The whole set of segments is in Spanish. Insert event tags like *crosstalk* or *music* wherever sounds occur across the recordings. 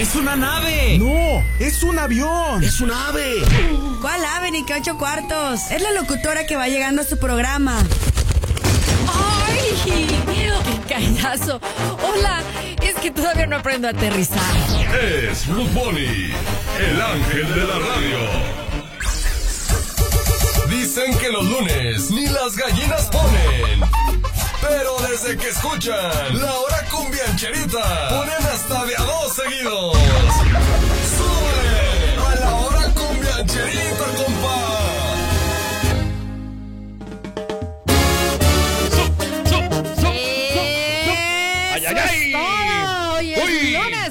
¡Es una nave! ¡No! ¡Es un avión! ¡Es un ave! ¿Cuál ave ni qué ocho cuartos? Es la locutora que va llegando a su programa. ¡Ay! ¡Qué callazo! Hola, es que todavía no aprendo a aterrizar. Es Blue Bunny, el ángel de la radio. Dicen que los lunes ni las gallinas ponen. Pero desde que escuchan la hora cumbiancherita, ponen hasta de a dos seguidos. ¡Sube a la hora cumbiancherita,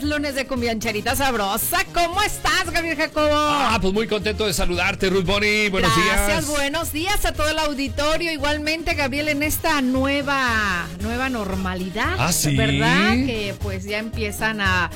lunes, de cumbiancherita sabrosa. ¿Cómo estás, Gabriel Jacobo? Ah, pues muy contento de saludarte, Ruth Bonnie. Buenos Gracias, días. buenos días a todo el auditorio. Igualmente, Gabriel, en esta nueva, nueva normalidad, Ah, ¿sí? ¿verdad? Que pues ya empiezan a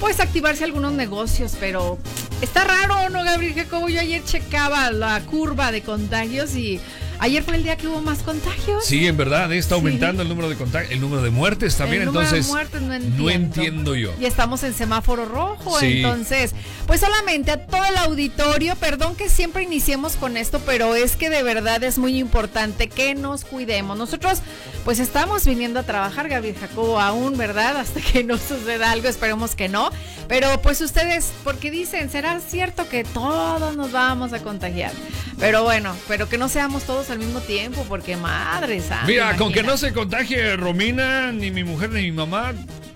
pues activarse algunos negocios, pero está raro, ¿no, Gabriel Jacobo? Yo ayer checaba la curva de contagios y ayer fue el día que hubo más contagios. Sí, en verdad, está aumentando el número de contag- el número de muertes también, El número de entonces muertes no entiendo. entiendo yo. Y estamos en semáforo rojo, Sí. entonces, pues solamente a todo el auditorio, perdón que siempre iniciemos con esto, pero es que de verdad es muy importante que nos cuidemos. Nosotros, pues estamos viniendo a trabajar, Gabriel Jacobo, aún, ¿verdad? Hasta que no suceda algo, esperemos que no. Pero pues ustedes, porque dicen, será cierto que todos nos vamos a contagiar. Pero bueno, pero que no seamos todos al mismo tiempo, porque madre santa. Mira, con que no se contagie Romina, ni mi mujer, ni mi mamá,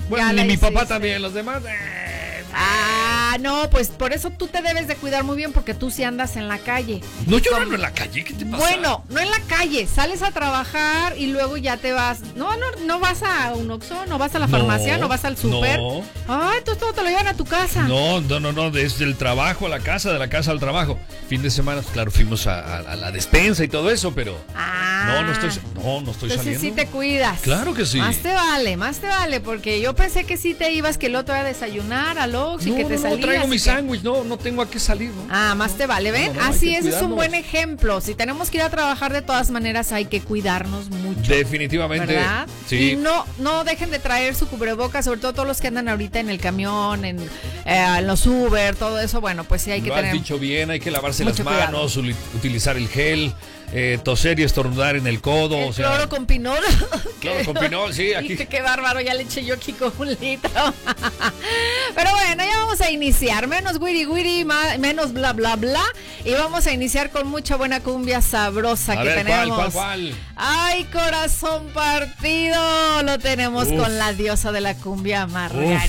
bueno, Ya ni mi papá también, los demás. eh, Ah, no, pues por eso tú te debes de cuidar muy bien porque tú sí andas en la calle. No, yo no en la calle, ¿qué te pasa? Bueno, no en la calle, sales a trabajar y luego ya te vas. No, no, no vas a un Oxxo, no vas a la farmacia, no vas al súper. no. Ay, entonces todo te lo llevan a tu casa. No, no, no, no, desde el trabajo a la casa, de la casa al trabajo. Fin de semana, pues, claro, fuimos a, a- a la despensa y todo eso, pero Ah. no, no estoy, no, no estoy Entonces saliendo. sí te cuidas. Claro que sí. Más te vale, más te vale, porque yo pensé que sí te ibas, que el otro iba a desayunar al Oxxo y No, que te no, no, salías. traigo y mi que- sándwich, no, no tengo a qué salir, ¿no? Ah, más te vale, ¿ven? No, no, Así que es, es un buen ejemplo. Si tenemos que ir a trabajar de todas maneras, hay que cuidarnos mucho. Definitivamente. ¿verdad? Sí. Y no, no dejen de traer su cubrebocas, sobre todo todos los que andan ahorita en el camión, en, eh, en los Uber, todo eso. Bueno, pues sí hay que Lo has tener. dicho bien, hay que lavarse las cuidado. manos, uli- utilizar el gel, eh, toser y estornudar en el codo. El o sea, cloro con pinol. *laughs* Cloro con pinol, sí, *laughs* aquí. Qué bárbaro, ya le eché yo aquí con un litro. *laughs* Pero bueno, ya vamos a iniciar. Menos wiri wiri, menos bla bla bla. Y vamos a iniciar con mucha buena cumbia sabrosa A que ver, ¿cuál, tenemos. cuál, cuál? Ay, corazón partido. Lo tenemos Uf. con la diosa de la cumbia, Margarita,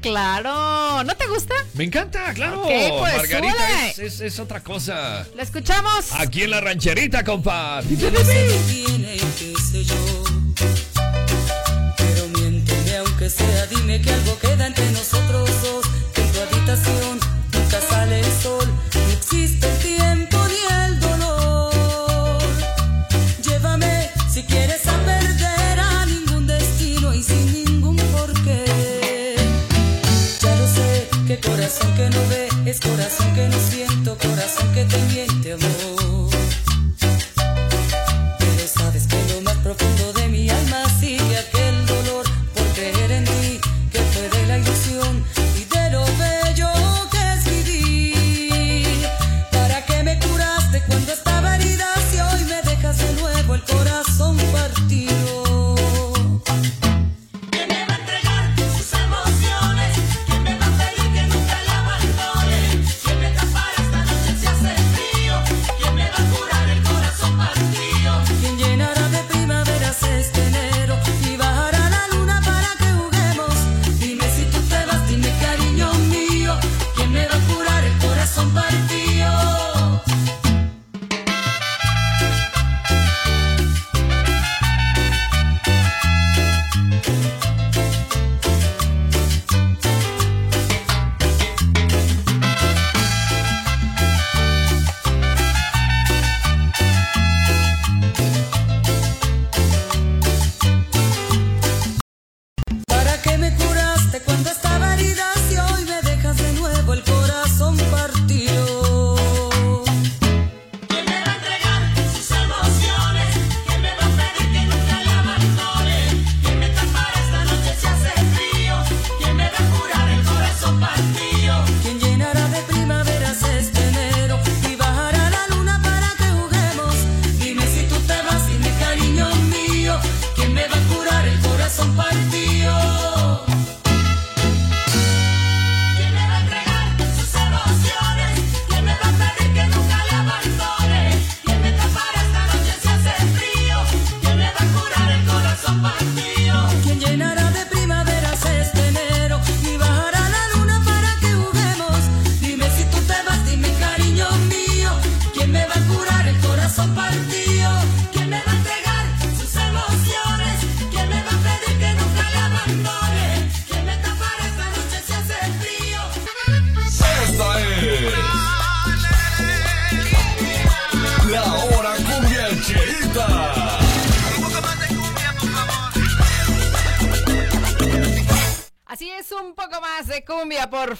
claro. ¿No te gusta? Me encanta, claro. Ok, pues, Margarita es, es- es otra cosa. ¿La escuchamos? Aquí en la rancherita, compa. tiene, qué sé yo. Pero miénteme aunque sea, dime que algo queda entre nosotros dos. Que en tu habitación nunca sale el sol, no existe el tiempo corazón que no ve es corazón que no siento, corazón que te miente, amor.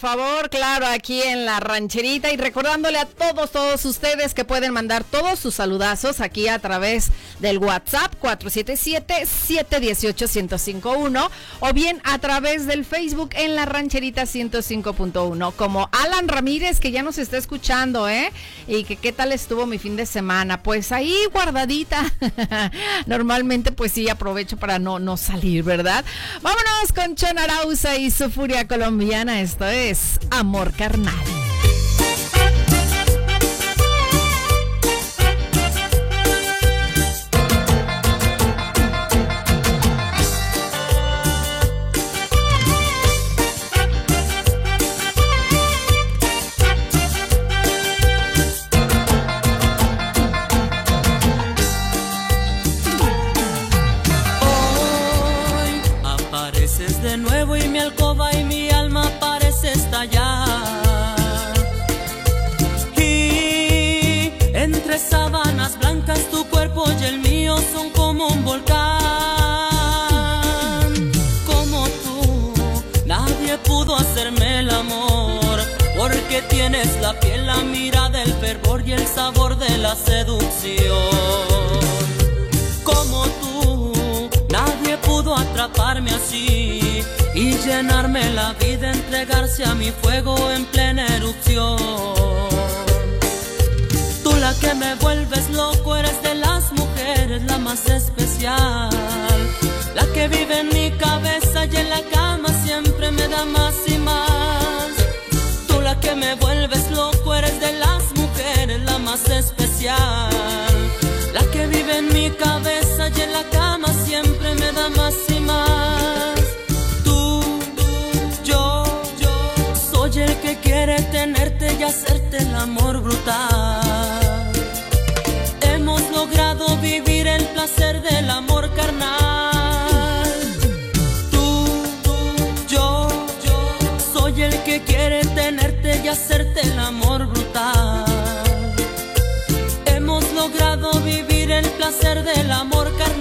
Favor, aquí en la rancherita y recordándole a todos, todos ustedes que pueden mandar todos sus saludazos aquí a través del WhatsApp 477-718-1051 o bien a través del Facebook en la rancherita 105.1 como Alan Ramírez que ya nos está escuchando, ¿eh? Y que qué tal estuvo mi fin de semana. Pues ahí guardadita. *laughs* Normalmente pues sí aprovecho para no, no salir, ¿verdad? Vámonos con Chon Arauza y su furia colombiana. Esto es Amor Carnal. Porque tienes la piel, la mirada, el fervor y el sabor de la seducción como tú. Nadie pudo atraparme así y llenarme la vida, entregarse a mi fuego en plena erupción. Tú la que me vuelves loco, eres de las mujeres la más especial. La que vive en mi cabeza y en la cama siempre me da más y más. Que me vuelves loco, eres de las mujeres la más especial. La que vive en mi cabeza y en la cama siempre me da más y más. Tú, yo, yo soy el que quiere tenerte y hacerte el amor brutal. Hemos logrado vivir el placer del amor carnal. Que quiere tenerte y hacerte el amor brutal. Hemos logrado vivir el placer del amor carnal.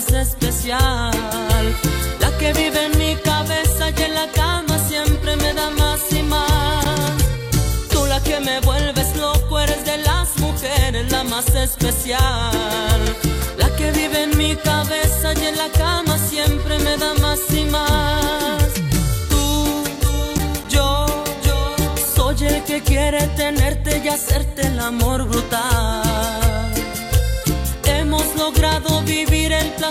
Más especial. La que vive en mi cabeza y en la cama siempre me da más y más. Tú la que me vuelves loco, eres de las mujeres la más especial. La que vive en mi cabeza y en la cama siempre me da más y más. Tú, yo, yo soy el que quiere tenerte y hacerte el amor brutal.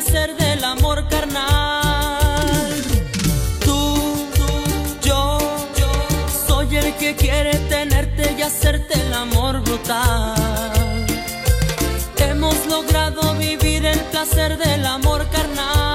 Placer del amor carnal. Tú, yo, yo soy el que quiere tenerte y hacerte el amor brutal. Hemos logrado vivir el placer del amor carnal.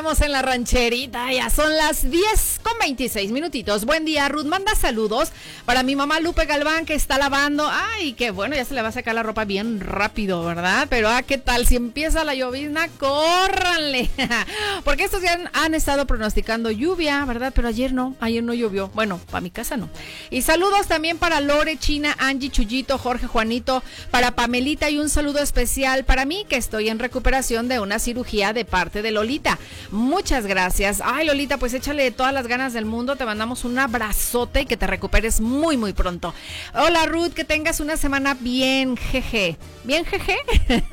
Tenemos en la rancherita. Ya son las 10 con 26 minutitos. Buen día, Ruth. Manda saludos para mi mamá Lupe Galván que está lavando. Ay, qué bueno, ya se le va a sacar la ropa bien rápido, ¿verdad? Pero, ah, ¿qué tal? Si empieza la llovizna, córranle. *laughs* Porque estos días han estado pronosticando lluvia, ¿verdad? Pero ayer no, ayer no llovió. Bueno, para mi casa no. Y saludos también para Lore, China, Angie, Chuyito, Jorge, Juanito, para Pamelita y un saludo especial para mí que estoy en recuperación de una cirugía de parte de Lolita. Muchas gracias. Ay, Lolita, pues échale todas las ganas del mundo. Te mandamos un abrazote y que te recuperes muy, muy pronto. Hola, Ruth, que tengas una semana bien, jeje. Bien, jeje. *laughs*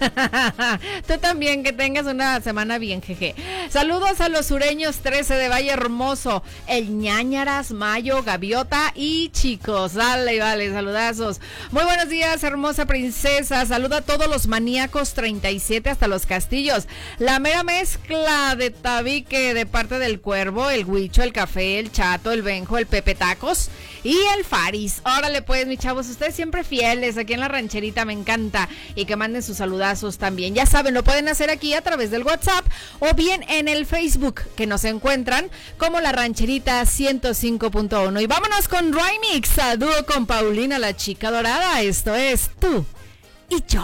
Tú también, que tengas una semana bien, jeje. Saludos a los sureños 13 de Valle Hermoso, el ñañaras, Mayo, Gaviota y chicos. Dale, vale, saludazos. Muy buenos días, hermosa princesa. Saluda a todos los maníacos 37 hasta los castillos. La mera mezcla de tabique de parte del cuervo, el huicho, el café, el chato, el benjo, el pepe tacos y el faris. Órale, pues, mis chavos, ustedes siempre fieles aquí en la rancherita, me encanta. Y que manden sus saludazos también. Ya saben, lo pueden hacer aquí a través del WhatsApp o bien en el Facebook, que nos encuentran como la rancherita 105.1. Y vámonos con Remix, a dúo con Paulina, la chica dorada. Esto es tú y yo.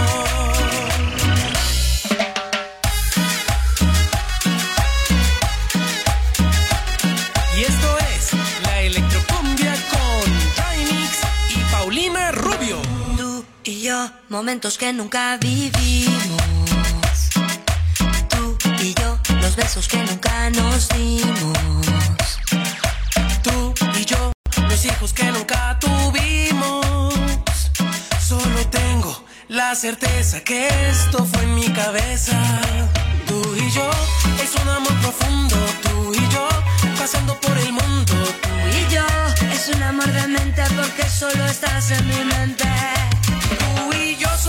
Momentos que nunca vivimos. Tú y yo, los besos que nunca nos dimos. Tú y yo, los hijos que nunca tuvimos. Solo tengo la certeza que esto fue en mi cabeza. Tú y yo, es un amor profundo. Tú y yo, pasando por el mundo. Tú Y yo, es un amor de mente porque solo estás en mi mente.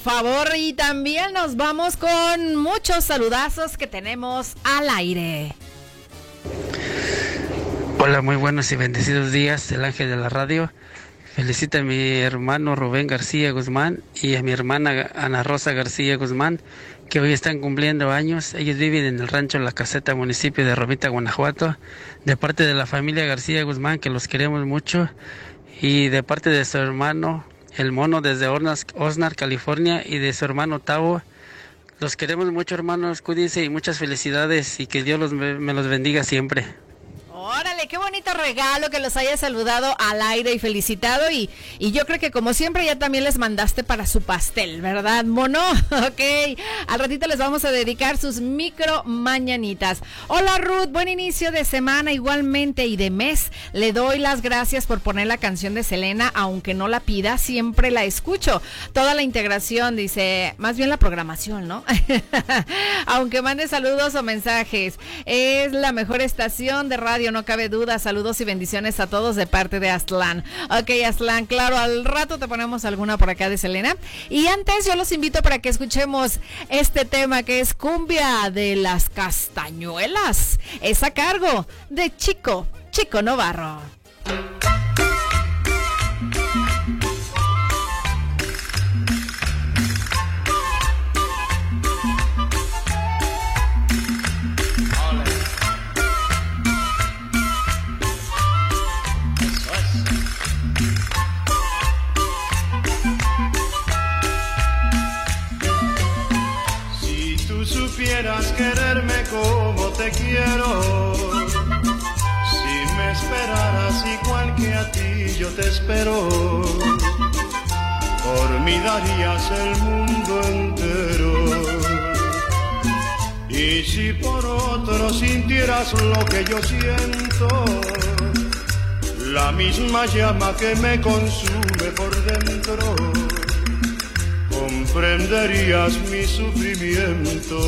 favor. Y también nos vamos con muchos saludazos que tenemos al aire. Hola, muy buenos y bendecidos días, el ángel de la radio. Felicita a mi hermano Rubén García Guzmán y a mi hermana Ana Rosa García Guzmán, que hoy están cumpliendo años. Ellos viven en el rancho La Caseta, municipio de Romita, Guanajuato. De parte de la familia García Guzmán, que los queremos mucho. Y de parte de su hermano, el mono desde Osnar, California, y de su hermano Tavo. Los queremos mucho, hermanos. Cuídense y muchas felicidades y que Dios los, me los bendiga siempre. Órale, qué bonito regalo que los haya saludado al aire y felicitado. Y, y yo creo que como siempre ya también les mandaste para su pastel, ¿verdad, mono? *laughs* Ok, al ratito les vamos a dedicar sus micro mañanitas. Hola Ruth, buen inicio de semana igualmente y de mes. Le doy las gracias por poner la canción de Selena, aunque no la pida, siempre la escucho. Toda la integración, dice, más bien la programación, ¿no? *laughs* aunque mande saludos o mensajes. Es la mejor estación de radio, no cabe duda. Saludos y bendiciones a todos de parte de Aslan. Ok, Aslan, claro, al rato te ponemos alguna por acá de Selena. Y antes yo los invito para que escuchemos este tema que es cumbia de las castañuelas. Es a cargo de Chico, Chico Novarro. Lo que yo siento, la misma llama que me consume por dentro comprenderías mi sufrimiento.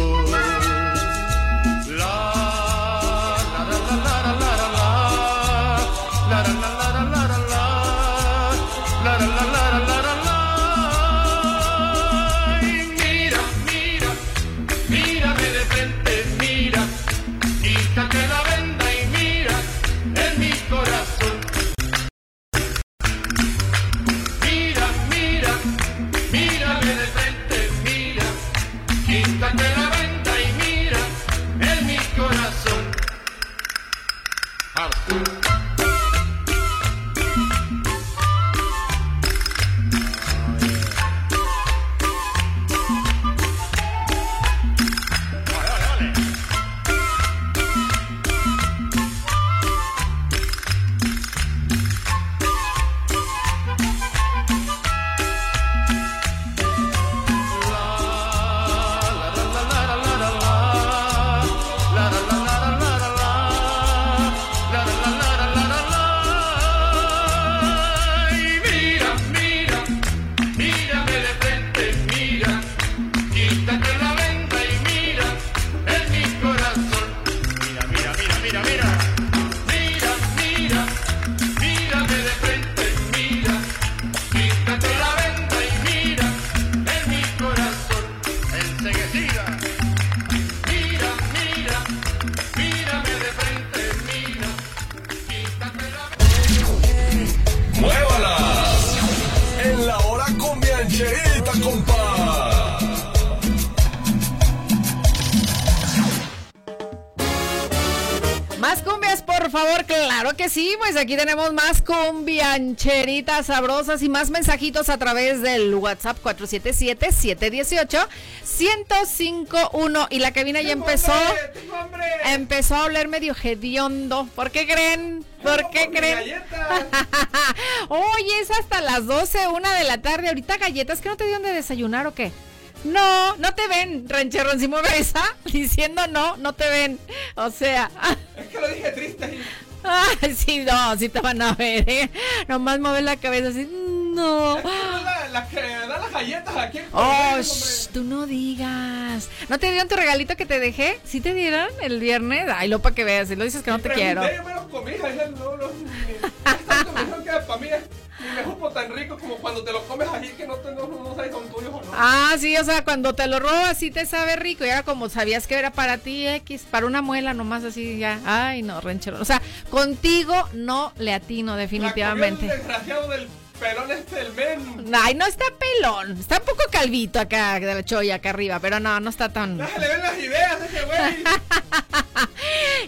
Aquí tenemos más cumbiancheritas sabrosas y más mensajitos a través del WhatsApp 477-718-1051. Y la cabina ya empezó. Empezó a oler medio hediondo. ¿Por qué creen? ¿Por qué creen? *laughs* Oye, es hasta las 12, una de la tarde. Ahorita galletas, ¿que no te dieron de desayunar o qué? No, no te ven, rancherrón. Si mueve esa *laughs* diciendo no, no te ven. O sea. Es que lo dije triste. *laughs* *laughs* Ay, sí, no, sí te van a ver, ¿eh? Nomás mueve la cabeza así. No. Es que no la, la que da las galletas aquí. en Oh, shh, tú no digas. ¿No te dieron tu regalito que te dejé? ¿Sí te dieron el viernes? Ay, lo para que veas. Si lo dices que no te quiero. Yo me los comí, ayer no, no, que para mí ni me supo tan rico como cuando te los comes allí que no, te, no, no sabes si son tuyos o no. Ah, sí, o sea, cuando te lo robas sí te sabe rico. Y ahora como sabías que era para ti, X, para una muela nomás así ya. Ay, no, ranchero. O sea, contigo no le atino definitivamente. La comió el desgraciado del pelón este men. Ay, no está pelón. Está un poco calvito acá de la choya acá arriba, pero no, no está tan. Se le ven las ideas a ese güey. *laughs*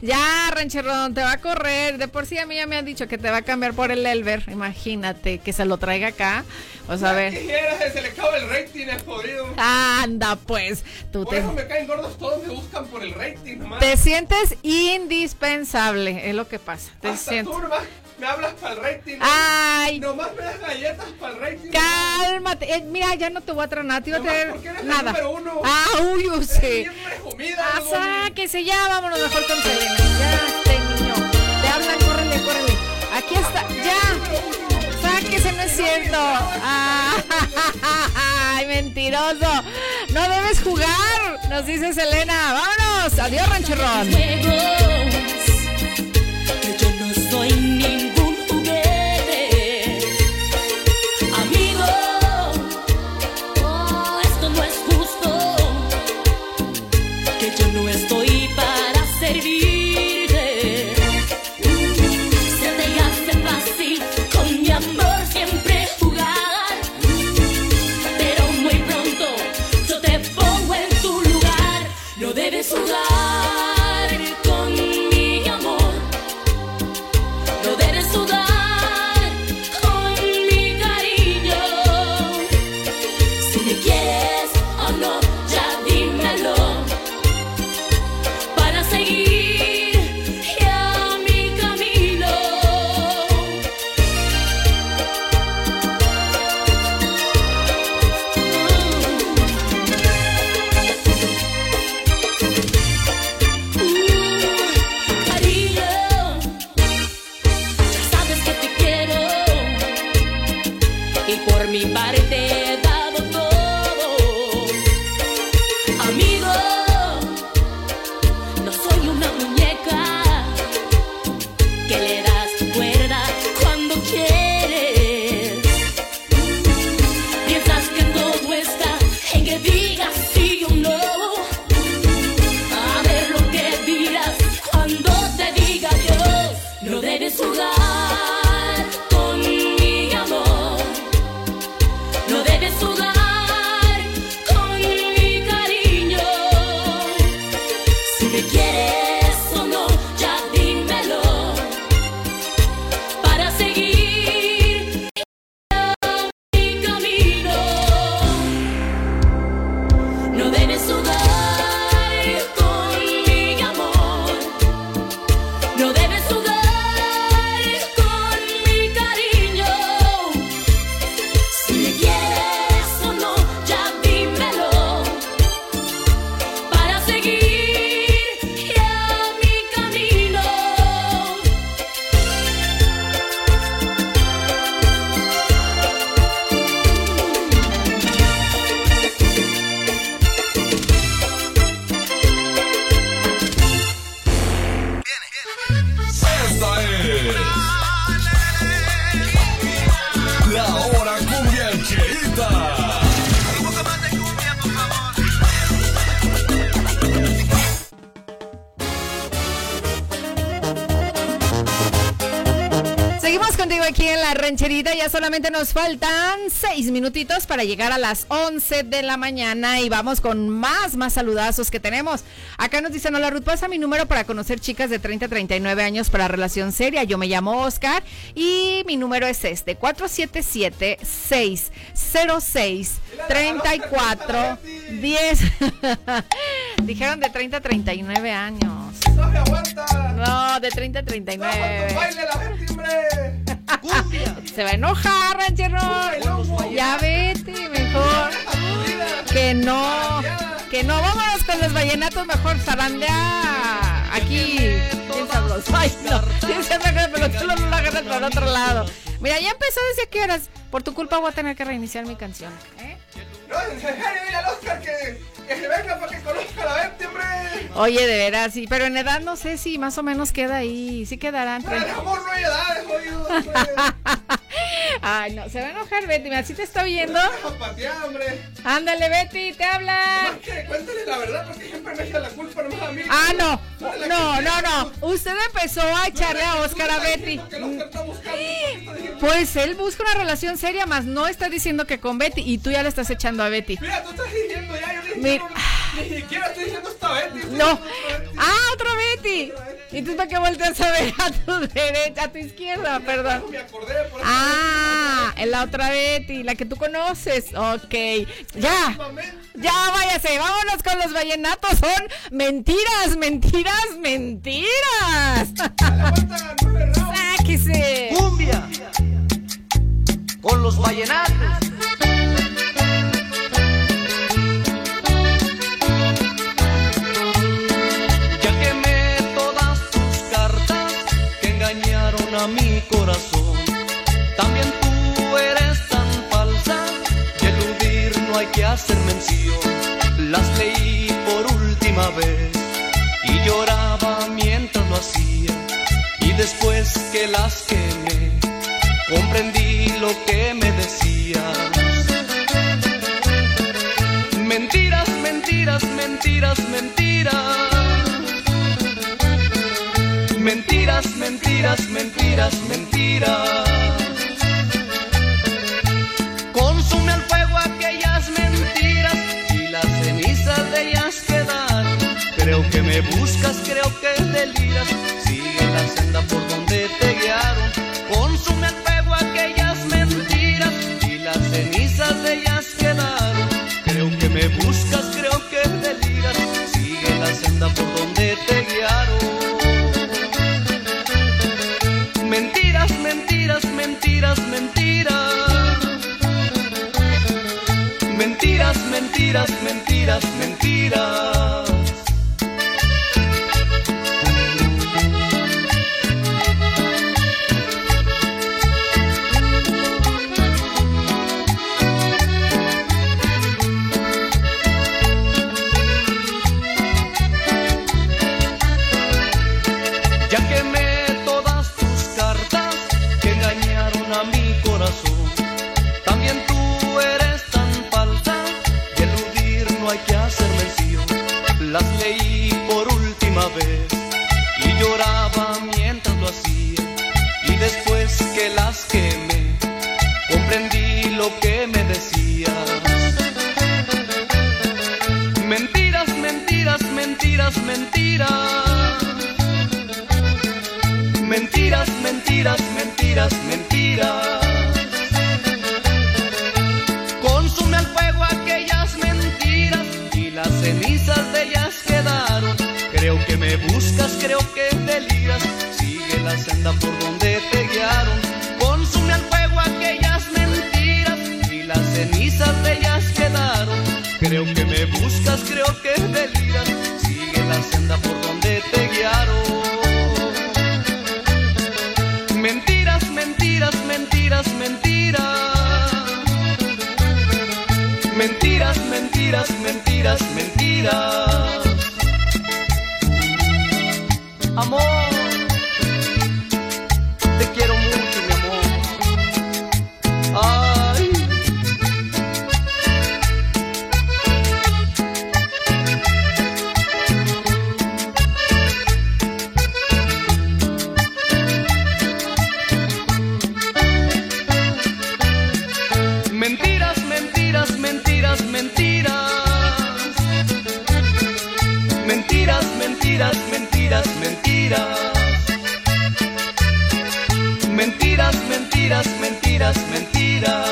Ya, rancherón, te va a correr. De por sí a mí ya me han dicho que te va a cambiar por el Elver. Imagínate que se lo traiga acá. O sea, a ver. quisieras, se le acaba el rating, es jodido. Anda, pues. Tú Por te, eso me caen gordos todos, me buscan por el rating nomás. te sientes indispensable. Es lo que pasa. Te Hasta sientes. tú nomás me hablas para el rating. Ay. Nomás me das galletas para el rating. Cálmate. Eh, mira, ya no te voy a traer nada. Te iba a Nomás traer porque eres el nada. número uno. Ah, uy, yo sé. Ah, Gomi. sáquese ya, vámonos mejor con Selena. Ya, este niño. Te hablan, córrele, córrele. Aquí está, ya. Sáquese, no es cierto. Ah, *laughs* ay, mentiroso. No debes jugar, nos dice Selena. Vámonos. Adiós, rancherrón. Ya solamente nos faltan seis minutitos para llegar a las 11 de la mañana y vamos con más, más saludazos que tenemos. Acá nos dicen, hola Ruth, pasa mi número para conocer chicas de 30 a 39 años para relación seria. Yo me llamo Oscar y mi número es este, 477-606-3410. *laughs* Dijeron de 30 a 39 años. ¡No me aguanta! No, de 30 a 39. ¡Baile la Se va a enojar, ranchero. Ya vete, mejor. Que no, que no. Vámonos con los vallenatos mejor. Zarandea aquí. Bien sabroso. Ay, no. Pero tú no lo agarras por otro lado. Mira, ya empezó desde qué horas. Por tu culpa voy a tener que reiniciar mi canción. ¿eh? No, en serio, al Oscar que, que se venga para que conozca la gente, hombre. Oye, de veras, sí. Pero en edad no sé si más o menos queda ahí. Sí quedarán. En el amor no hay edades, jodido. *laughs* Ay, no, se va a enojar Betty. Mira, ¿sí te está oyendo? Deja patear, hombre. Ándale, Betty, te habla. Que cuéntale la verdad porque siempre me echa la culpa nomás a mí. Ah, no. No, no, no. Usted empezó a echarle a Oscar a Betty. Pues él busca una relación seria, más no está diciendo que con Betty y tú ya le estás echando a Betty. Mira, tú estás diciendo Mira. ni siquiera estoy diciendo esta Betty. estoy No. Betty. Ah, otra Betty. ¿Y tú para qué volteas a ver a tu derecha, a tu izquierda, perdón? Me acordé por eso. Ah, es la otra Betty, la que tú conoces. Ok. Ya. Ya váyase, vámonos con los vallenatos. Son mentiras, mentiras, mentiras. Sáquese. Cumbia con los vallenatos. Hacer mención. Las leí por última vez y lloraba mientras lo hacía. Y después que las quemé, comprendí lo que me decías. Mentiras, mentiras, mentiras, mentiras. Mentiras, mentiras, mentiras, mentiras. Sigue la senda por mentiras, mentiras, mentiras, mentiras.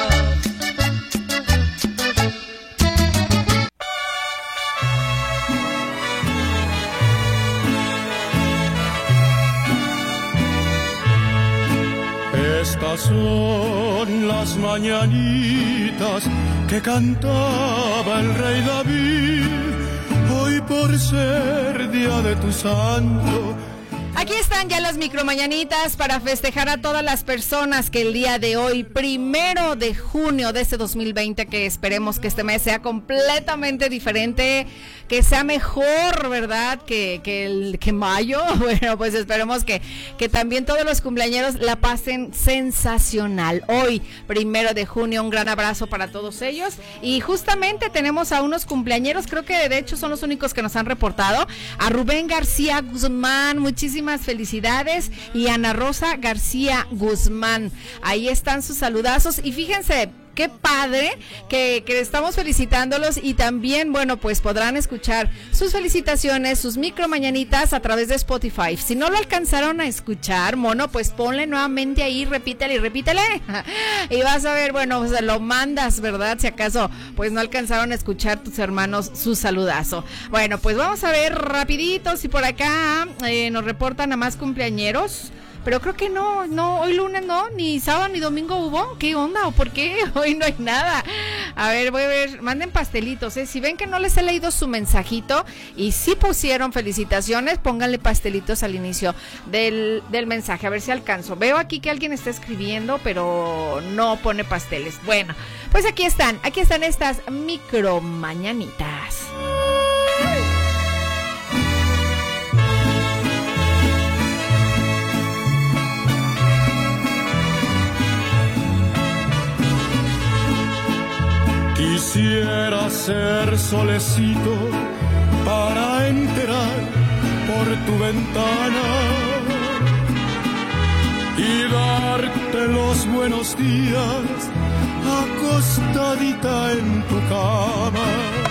Estas son las mañanitas que cantaba el rey David, hoy por ser día de tu santo. Ya las micromañanitas para festejar a todas las personas que el día de hoy, primero de junio de este 2020, que esperemos que este mes sea completamente diferente, que sea mejor, ¿verdad? Que, el, que mayo. *laughs* Bueno, pues esperemos que, que también todos los cumpleaños la pasen sensacional. Hoy, primero de junio, un gran abrazo para todos ellos. Y justamente tenemos a unos cumpleañeros, creo que de hecho son los únicos que nos han reportado. A Rubén García Guzmán, muchísimas felicidades. Y Ana Rosa García Guzmán. Ahí están sus saludazos. Y fíjense, qué padre que, que, estamos felicitándolos y también, bueno, pues podrán escuchar sus felicitaciones, sus micro mañanitas a través de Spotify. Si no lo alcanzaron a escuchar, mono, pues ponle nuevamente ahí, repítele y repítele. *laughs* y vas a ver, bueno, pues lo mandas, ¿verdad? Si acaso, pues no alcanzaron a escuchar tus hermanos su saludazo. Bueno, pues vamos a ver rapidito si por acá eh, nos reportan a más cumpleañeros. Pero creo que no, no, hoy lunes no, ni sábado ni domingo hubo. ¿Qué onda o por qué? *laughs* Hoy no hay nada. A ver, voy a ver, manden pastelitos, ¿eh? Si ven que no les he leído su mensajito y si pusieron felicitaciones, pónganle pastelitos al inicio del, del mensaje, a ver si alcanzo. Veo aquí que alguien está escribiendo, pero no pone pasteles. Bueno, pues aquí están, aquí están estas micro mañanitas. Quisiera ser solecito para entrar por tu ventana y darte los buenos días acostadita en tu cama.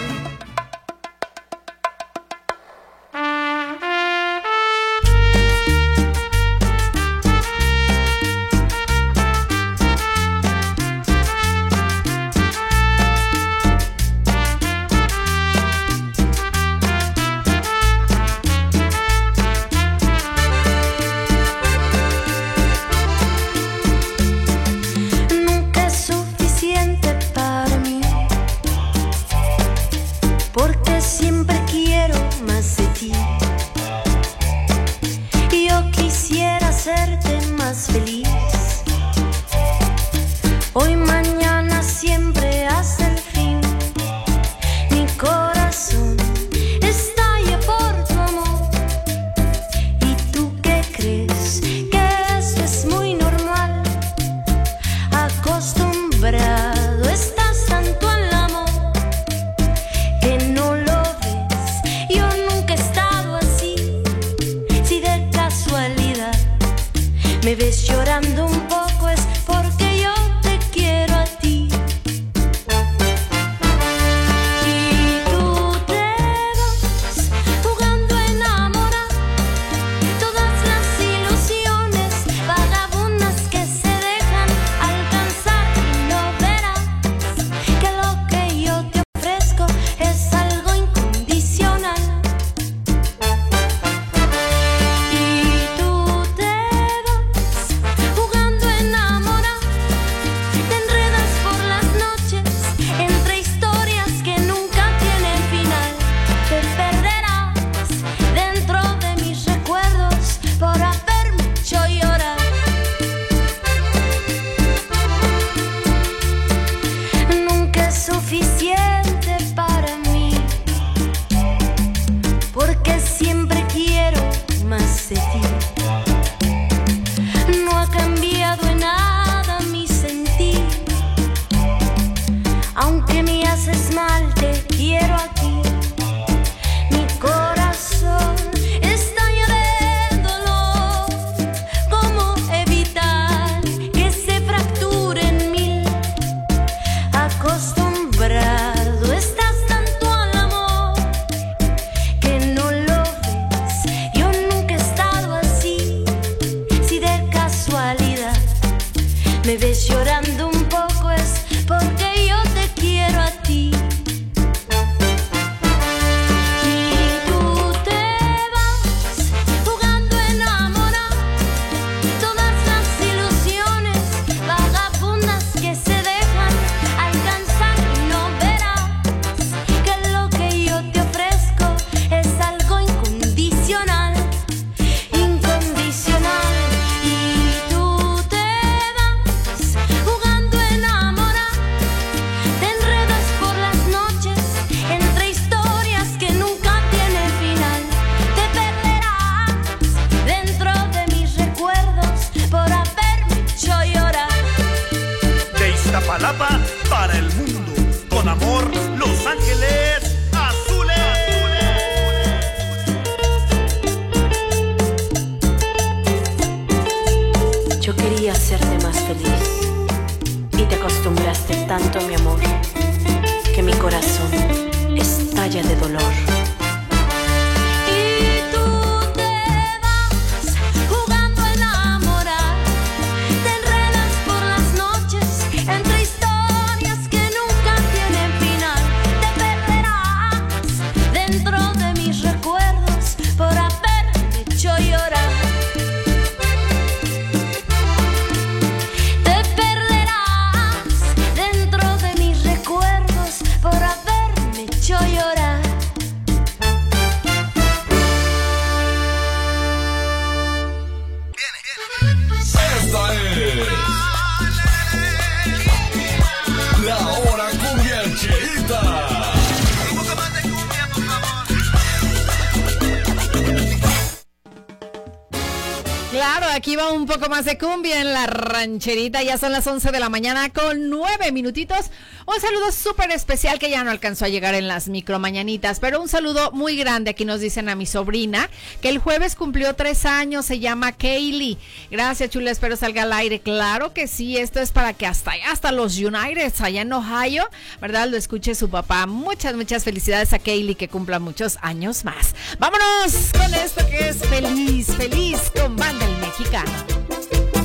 Más de cumbia en la rancherita. Ya son las 11 de la mañana con 9 minutitos. Un saludo súper especial que ya no alcanzó a llegar en las micro mañanitas, pero un saludo muy grande. Aquí nos dicen a mi sobrina que el jueves cumplió tres años. Se llama Kaylee. Gracias, chula. Espero salga al aire. Claro que sí. Esto es para que hasta hasta los United, allá en Ohio, ¿verdad? Lo escuche su papá. Muchas, muchas felicidades a Kaylee que cumpla muchos años más. Vámonos con esto que es feliz, feliz con banda el mexicano.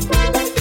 Me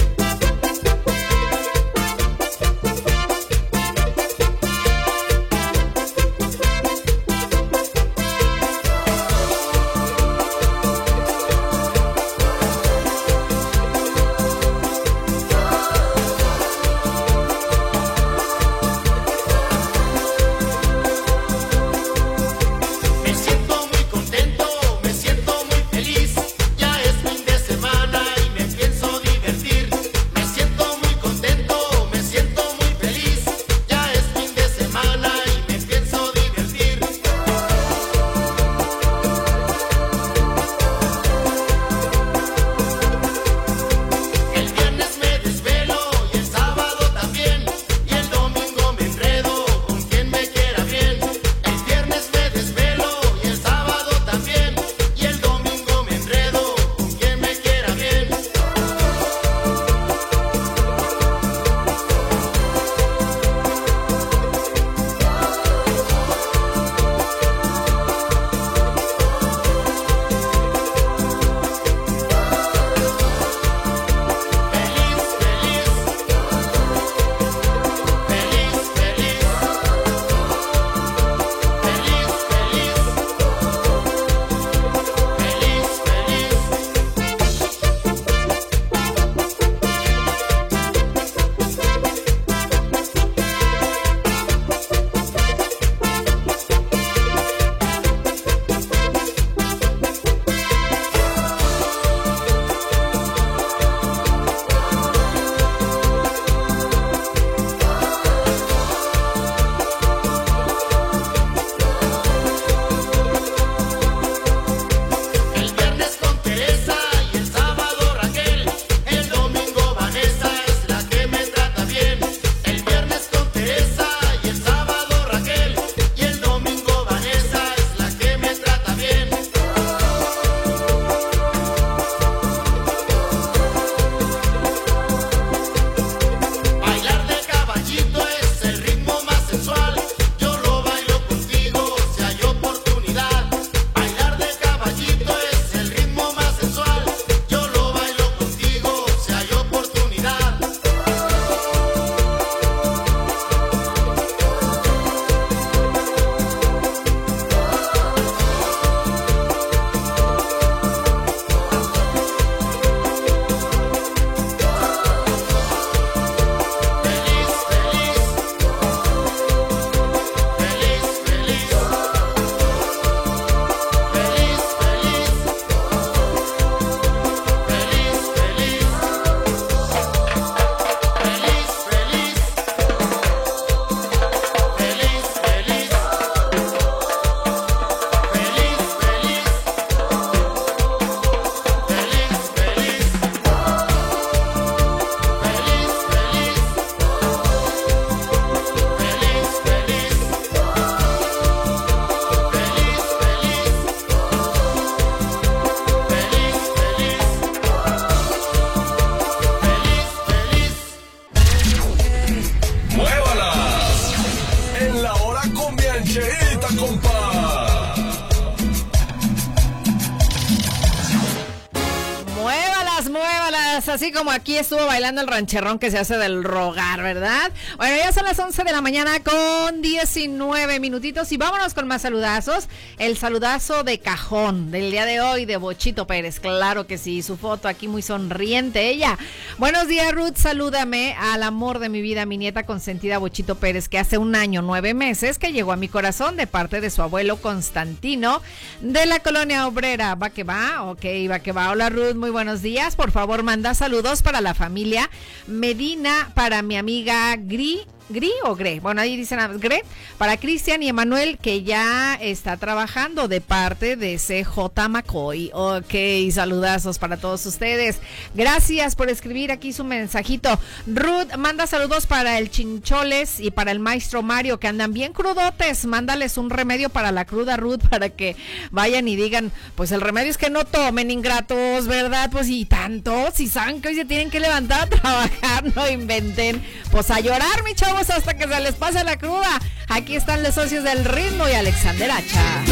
estuvo bailando el rancherrón que se hace del rogar, ¿verdad? Bueno, ya son las 11 de la mañana con 19 minutitos y vámonos con más saludazos. El saludazo de cajón del día de hoy de Bochito Pérez, claro que sí, su foto aquí muy sonriente ella. Buenos días Ruth, salúdame al amor de mi vida, mi nieta consentida Bochito Pérez, que hace un año, nueve meses, que llegó a mi corazón de parte de su abuelo Constantino de la colonia obrera. ¿Va que va? Ok, va que va. Hola Ruth, muy buenos días. Por favor, manda saludos para la familia Medina, para mi amiga Gri. ¿Gri o Gre? Bueno, ahí dicen ah, Gre. Para Cristian y Emanuel, que ya está trabajando de parte de CJ McCoy. Ok, saludazos para todos ustedes. Gracias por escribir aquí su mensajito. Ruth, manda saludos para el Chincholes y para el maestro Mario, que andan bien crudotes. Mándales un remedio para la cruda, Ruth, para que vayan y digan, pues el remedio es que no tomen ingratos, ¿verdad? Pues y tanto, si saben que hoy se tienen que levantar a trabajar, *laughs* no inventen. Pues a llorar, mi hasta que se les pase la cruda. Aquí están los socios del ritmo y Alexander Hacha.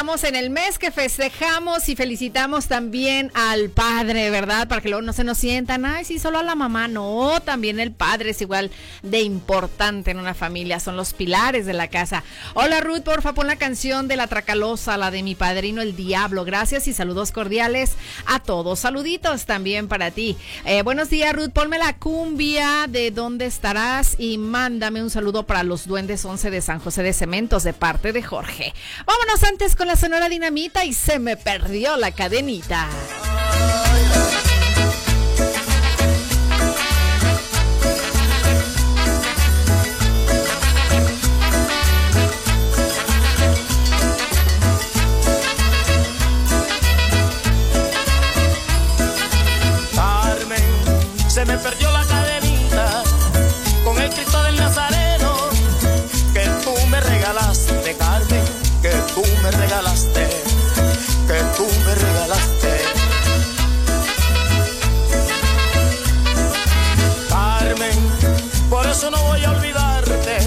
Estamos en el mes que festejamos y felicitamos también al padre, ¿verdad? Para que luego no se nos sientan, ay, sí, solo a la mamá. No, también el padre es igual de importante en una familia, son los pilares de la casa. Hola Ruth, porfa, pon la canción de la Tracalosa, la de mi padrino el diablo. Gracias y saludos cordiales a todos. Saluditos también para ti. Eh, buenos días Ruth, ponme la cumbia de dónde estarás y mándame un saludo para los duendes 11 de San José de Cementos de parte de Jorge. Vámonos antes con la Sonora Dinamita y se me perdió la cadenita. Eso no voy a olvidarte,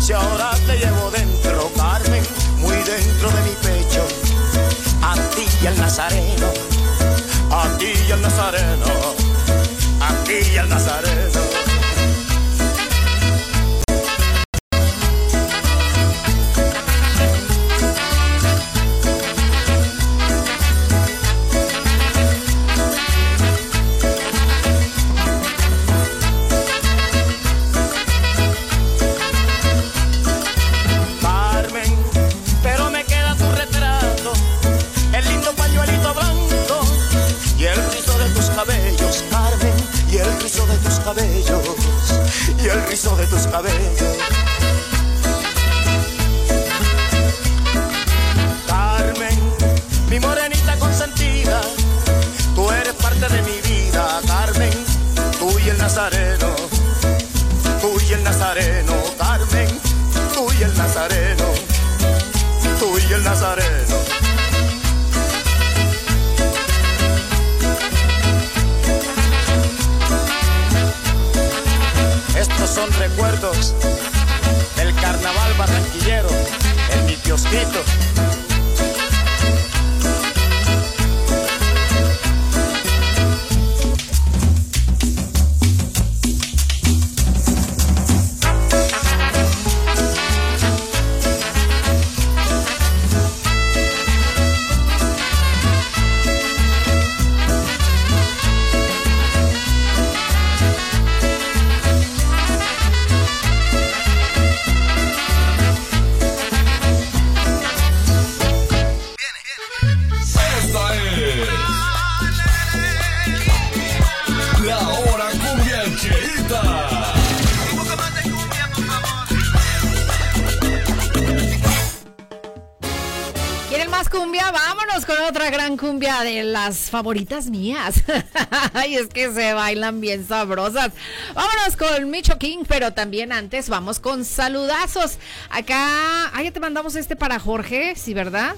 si ahora te llevo dentro, Carmen, muy dentro de mi pecho, a ti y al Nazareno aquí y el Nazareno, aquí y el Nazareno. Rizo de son recuerdos Vámonos con otra gran cumbia de las favoritas mías. *laughs* Ay, es que se bailan bien sabrosas. Vámonos con Micho King, pero también antes vamos con saludazos. Acá, ah, ya te mandamos este para Jorge, sí, ¿verdad?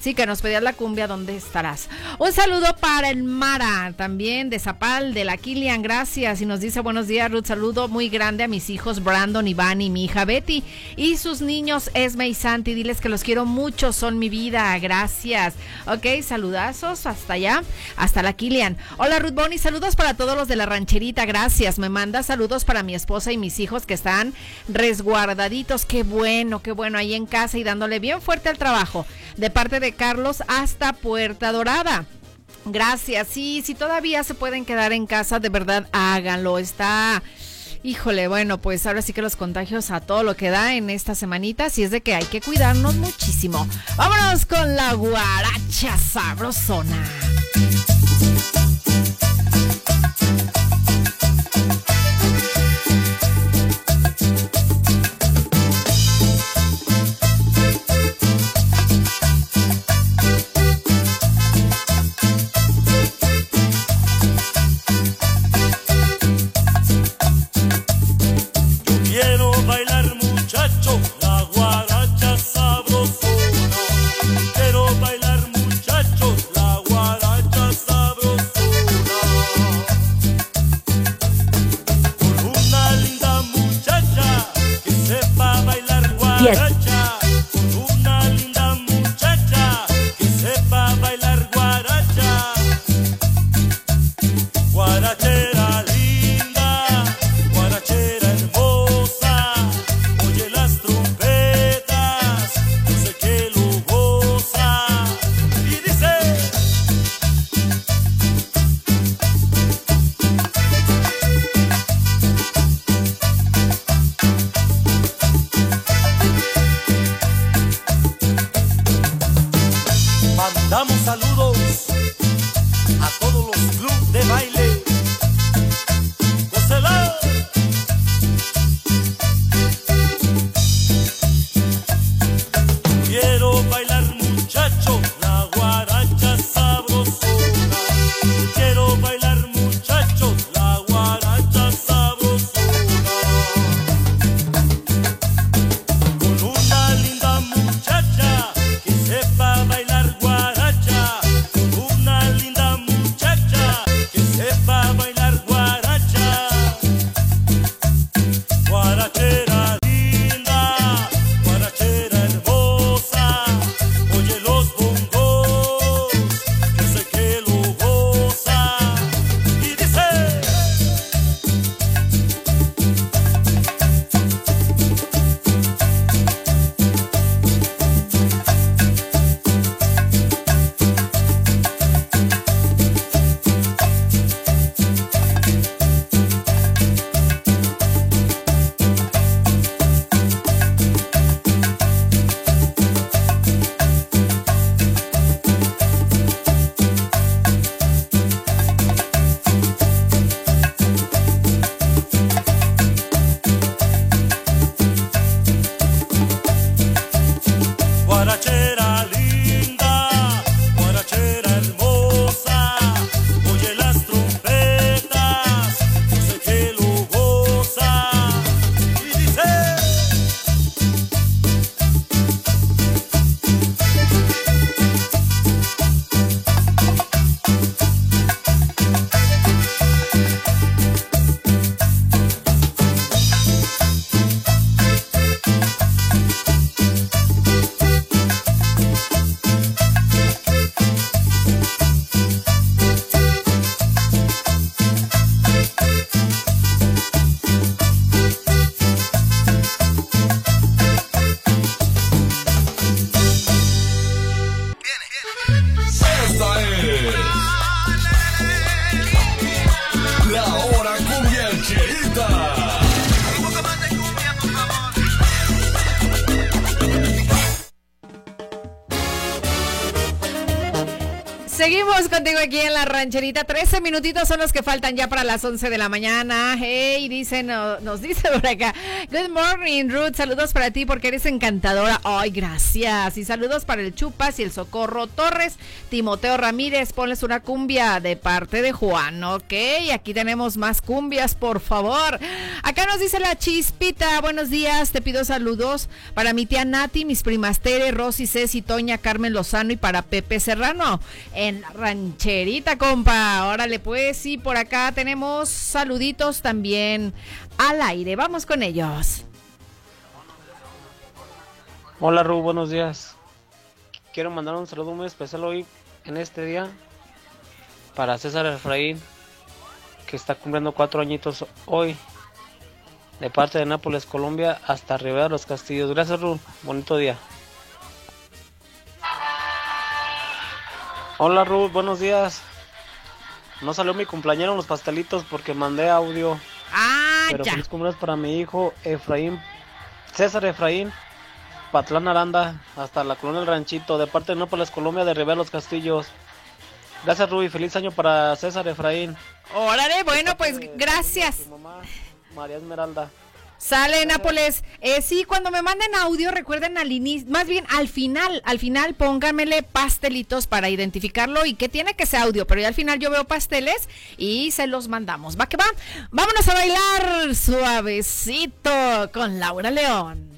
Sí, que nos pedía la cumbia, ¿dónde estarás? Un saludo para el Mara, también de Zapal, de la Kilian, gracias. Y nos dice buenos días, Ruth. Saludo muy grande a mis hijos Brandon, Iván y mi hija Betty. Y sus niños Esme y Santi. Diles que los quiero mucho, son mi vida. Gracias. Ok, saludazos hasta allá, hasta la Kilian. Hola, Ruth Bonnie. Saludos para todos los de la rancherita. Gracias. Me manda saludos para mi esposa y mis hijos que están resguardaditos. Qué bueno, qué bueno. Ahí en casa y dándole bien fuerte al trabajo. De parte de Carlos hasta Puerta Dorada. Gracias. Sí, si todavía se pueden quedar en casa, de verdad háganlo. Está, híjole, bueno, pues ahora sí que los contagios a todo lo que da en esta semanita, si es de que hay que cuidarnos muchísimo. Vámonos con la guaracha sabrosona. Aquí en la rancherita. 13 minutitos son los que faltan ya para las 11 de la mañana. Hey, dice, no- nos dice por acá. Good morning, Ruth. Saludos para ti porque eres encantadora. Ay, gracias. Y saludos para el Chupas y el Socorro Torres. Timoteo Ramírez, ponles una cumbia de parte de Juan. Ok, aquí tenemos más cumbias, por favor. Acá nos dice la Chispita. Buenos días. Te pido saludos para mi tía Nati, mis primas Tere, Rosy, Ceci, Toña, Carmen Lozano y para Pepe Serrano. En rancherita, compa. Órale, pues, sí, por acá tenemos saluditos también al aire. Vamos con ellos. Hola Ru, buenos días. Quiero mandar un saludo muy especial hoy, en este día, para César Efraín, que está cumpliendo cuatro añitos hoy, de parte de Nápoles, Colombia, hasta Rivera de los Castillos. Gracias Ru, bonito día. Hola Ru, buenos días. No salió mi cumpleañero en los pastelitos porque mandé audio. Ah, Pero ya. feliz cumpleaños para mi hijo Efraín, César Efraín, Patlán Aranda, hasta la colonia del Ranchito, de parte de Nápoles, Colombia, de Rivera los Castillos. Gracias Ruby, feliz año para César Efraín, Órale, bueno, pues gracias. María Esmeralda. Sale Nápoles. Eh, sí, cuando me manden audio, recuerden al inicio, más bien al final, al final pónganmele pastelitos para identificarlo y que tiene que ser audio, pero ya al final yo veo pasteles y se los mandamos. Va que va. Vámonos a bailar suavecito con Laura León.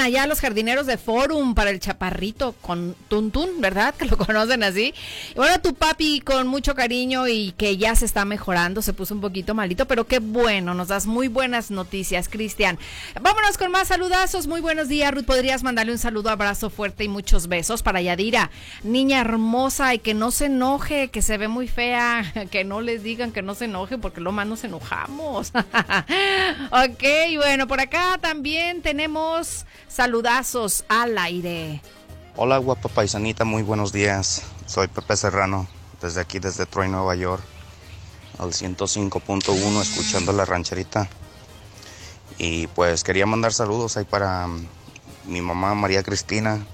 Allá los jardineros de Forum, para el chaparrito con Tuntun, ¿verdad? *laughs* Que lo conocen así. Bueno, tu papi con mucho cariño y que ya se está mejorando, se puso un poquito malito, pero qué bueno, nos das muy buenas noticias, Cristian. Vámonos con más saludazos. Muy buenos días, Ruth. ¿Podrías mandarle un saludo, abrazo fuerte y muchos besos para Yadira? Niña hermosa y que no se enoje, que se ve muy fea, *laughs* que no les digan que no se enoje porque lo más nos enojamos. *laughs* ok, bueno, por acá también tenemos saludazos al aire. Hola guapa paisanita, muy buenos días. Soy Pepe Serrano, desde aquí, desde Troy, Nueva York, al 105.1, escuchando la rancherita. Y pues quería mandar saludos ahí para mm, mi mamá María Cristina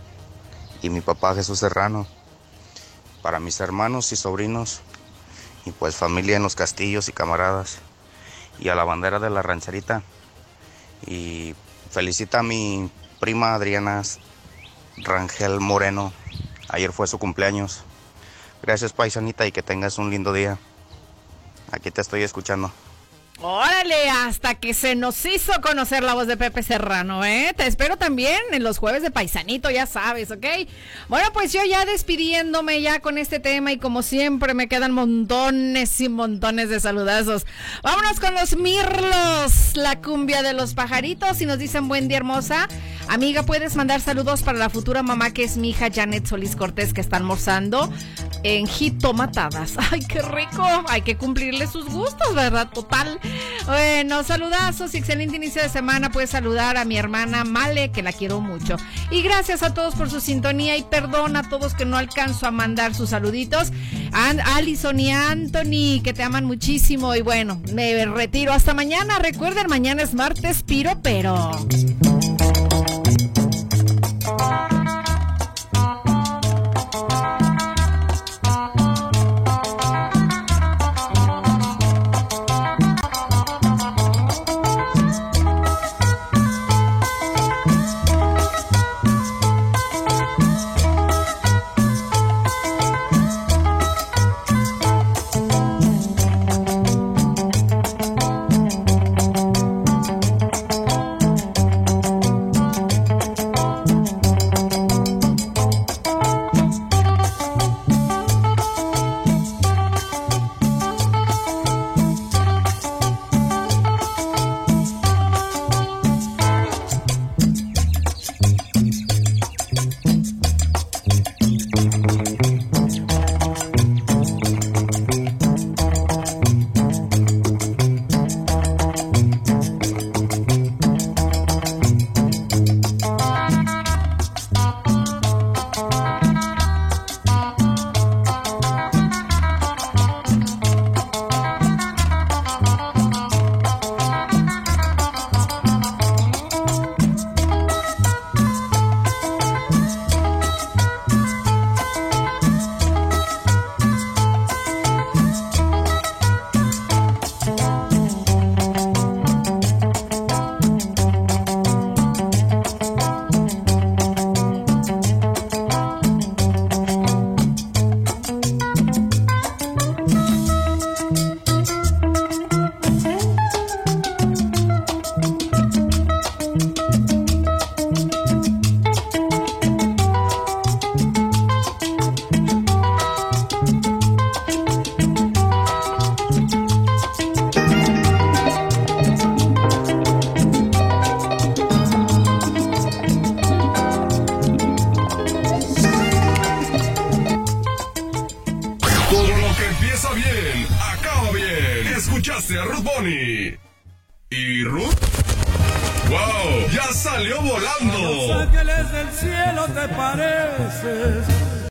y mi papá Jesús Serrano, para mis hermanos y sobrinos, y pues familia en los castillos y camaradas, y a la bandera de la rancherita. Y felicita a mi prima Adriana Rangel Moreno. Ayer fue su cumpleaños. Gracias, paisanita, y que tengas un lindo día. Aquí te estoy escuchando. Órale, hasta que se nos hizo conocer la voz de Pepe Serrano, ¿eh? Te espero también en los jueves de Paisanito, ya sabes, ¿ok? Bueno, pues yo ya despidiéndome ya con este tema y como siempre me quedan montones y montones de saludazos. Vámonos con los mirlos, la cumbia de los pajaritos y nos dicen buen día hermosa. Amiga, puedes mandar saludos para la futura mamá que es mi hija Janet Solís Cortés que está almorzando en jitomatadas. *laughs* Ay, qué rico. Hay que cumplirle sus gustos, ¿verdad? Total. Bueno, saludazos y excelente inicio de semana. Puedes saludar a mi hermana Male, que la quiero mucho. Y gracias a todos por su sintonía y perdón a todos que no alcanzo a mandar sus saluditos. A Alison y Anthony, que te aman muchísimo. Y bueno, me retiro hasta mañana. Recuerden, mañana es martes, piro, pero.